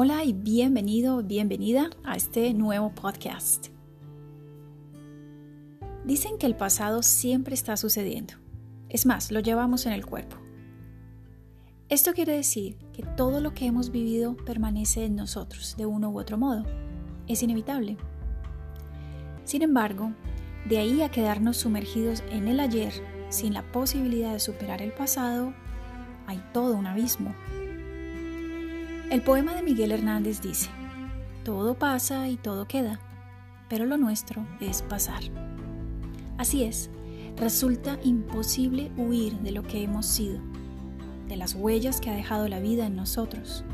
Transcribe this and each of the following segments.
Hola y bienvenido, bienvenida a este nuevo podcast. Dicen que el pasado siempre está sucediendo. Es más, lo llevamos en el cuerpo. Esto quiere decir que todo lo que hemos vivido permanece en nosotros de uno u otro modo. Es inevitable. Sin embargo, de ahí a quedarnos sumergidos en el ayer sin la posibilidad de superar el pasado, hay todo un abismo. El poema de Miguel Hernández dice, todo pasa y todo queda, pero lo nuestro es pasar. Así es, resulta imposible huir de lo que hemos sido, de las huellas que ha dejado la vida en nosotros.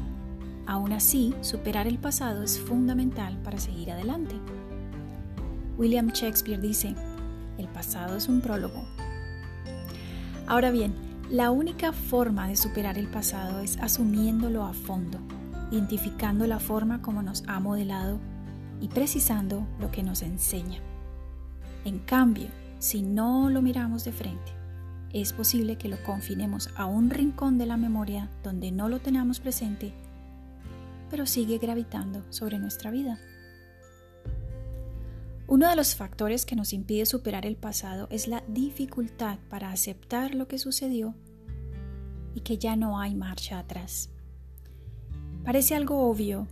Aún así, superar el pasado es fundamental para seguir adelante. William Shakespeare dice, el pasado es un prólogo. Ahora bien, la única forma de superar el pasado es asumiéndolo a fondo, identificando la forma como nos ha modelado y precisando lo que nos enseña. En cambio, si no lo miramos de frente, es posible que lo confinemos a un rincón de la memoria donde no lo tenemos presente, pero sigue gravitando sobre nuestra vida. Uno de los factores que nos impide superar el pasado es la dificultad para aceptar lo que sucedió y que ya no hay marcha atrás. Parece algo obvio,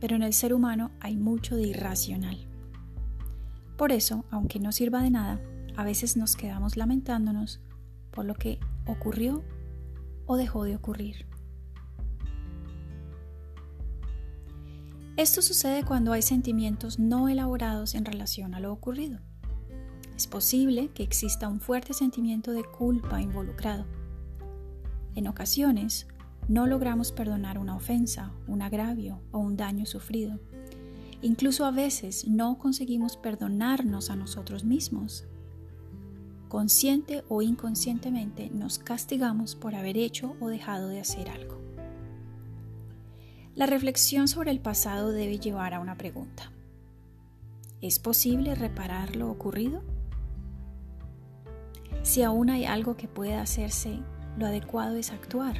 pero en el ser humano hay mucho de irracional. Por eso, aunque no sirva de nada, a veces nos quedamos lamentándonos por lo que ocurrió o dejó de ocurrir. Esto sucede cuando hay sentimientos no elaborados en relación a lo ocurrido. Es posible que exista un fuerte sentimiento de culpa involucrado. En ocasiones, no logramos perdonar una ofensa, un agravio o un daño sufrido. Incluso a veces no conseguimos perdonarnos a nosotros mismos. Consciente o inconscientemente nos castigamos por haber hecho o dejado de hacer algo. La reflexión sobre el pasado debe llevar a una pregunta. ¿Es posible reparar lo ocurrido? Si aún hay algo que pueda hacerse, lo adecuado es actuar.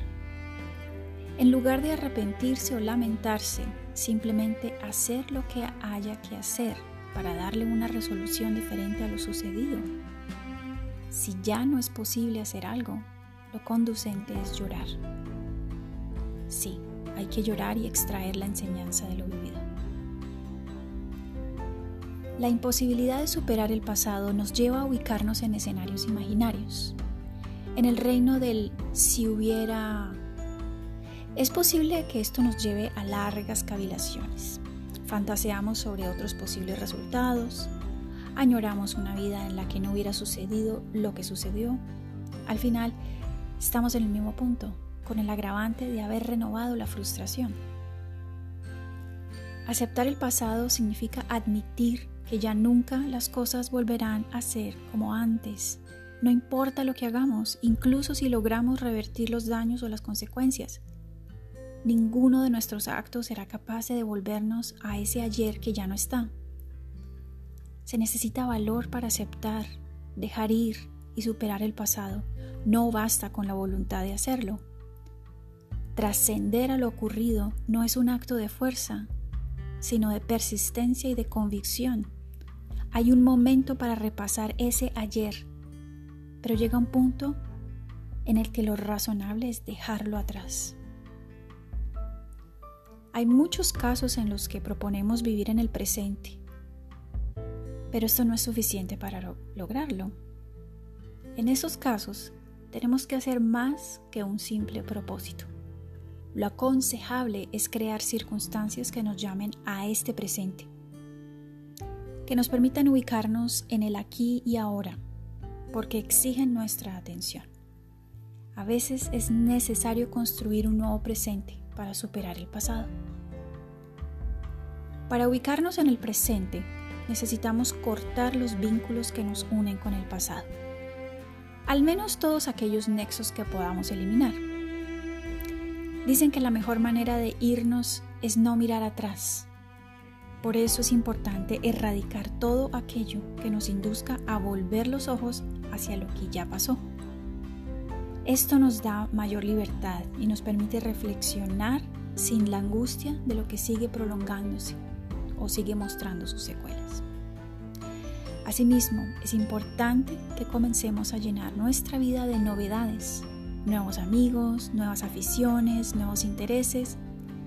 En lugar de arrepentirse o lamentarse, simplemente hacer lo que haya que hacer para darle una resolución diferente a lo sucedido. Si ya no es posible hacer algo, lo conducente es llorar. Sí, hay que llorar y extraer la enseñanza de lo vivido. La imposibilidad de superar el pasado nos lleva a ubicarnos en escenarios imaginarios. En el reino del si hubiera... Es posible que esto nos lleve a largas cavilaciones. Fantaseamos sobre otros posibles resultados, añoramos una vida en la que no hubiera sucedido lo que sucedió. Al final, estamos en el mismo punto, con el agravante de haber renovado la frustración. Aceptar el pasado significa admitir que ya nunca las cosas volverán a ser como antes. No importa lo que hagamos, incluso si logramos revertir los daños o las consecuencias. Ninguno de nuestros actos será capaz de devolvernos a ese ayer que ya no está. Se necesita valor para aceptar, dejar ir y superar el pasado. No basta con la voluntad de hacerlo. Trascender a lo ocurrido no es un acto de fuerza, sino de persistencia y de convicción. Hay un momento para repasar ese ayer, pero llega un punto en el que lo razonable es dejarlo atrás. Hay muchos casos en los que proponemos vivir en el presente, pero esto no es suficiente para lograrlo. En esos casos, tenemos que hacer más que un simple propósito. Lo aconsejable es crear circunstancias que nos llamen a este presente, que nos permitan ubicarnos en el aquí y ahora, porque exigen nuestra atención. A veces es necesario construir un nuevo presente para superar el pasado. Para ubicarnos en el presente, necesitamos cortar los vínculos que nos unen con el pasado, al menos todos aquellos nexos que podamos eliminar. Dicen que la mejor manera de irnos es no mirar atrás. Por eso es importante erradicar todo aquello que nos induzca a volver los ojos hacia lo que ya pasó. Esto nos da mayor libertad y nos permite reflexionar sin la angustia de lo que sigue prolongándose o sigue mostrando sus secuelas. Asimismo, es importante que comencemos a llenar nuestra vida de novedades, nuevos amigos, nuevas aficiones, nuevos intereses.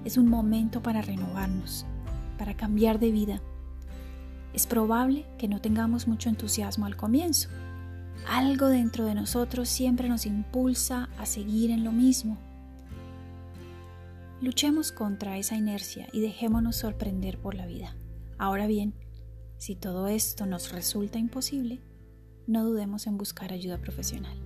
Es un momento para renovarnos, para cambiar de vida. Es probable que no tengamos mucho entusiasmo al comienzo. Algo dentro de nosotros siempre nos impulsa a seguir en lo mismo. Luchemos contra esa inercia y dejémonos sorprender por la vida. Ahora bien, si todo esto nos resulta imposible, no dudemos en buscar ayuda profesional.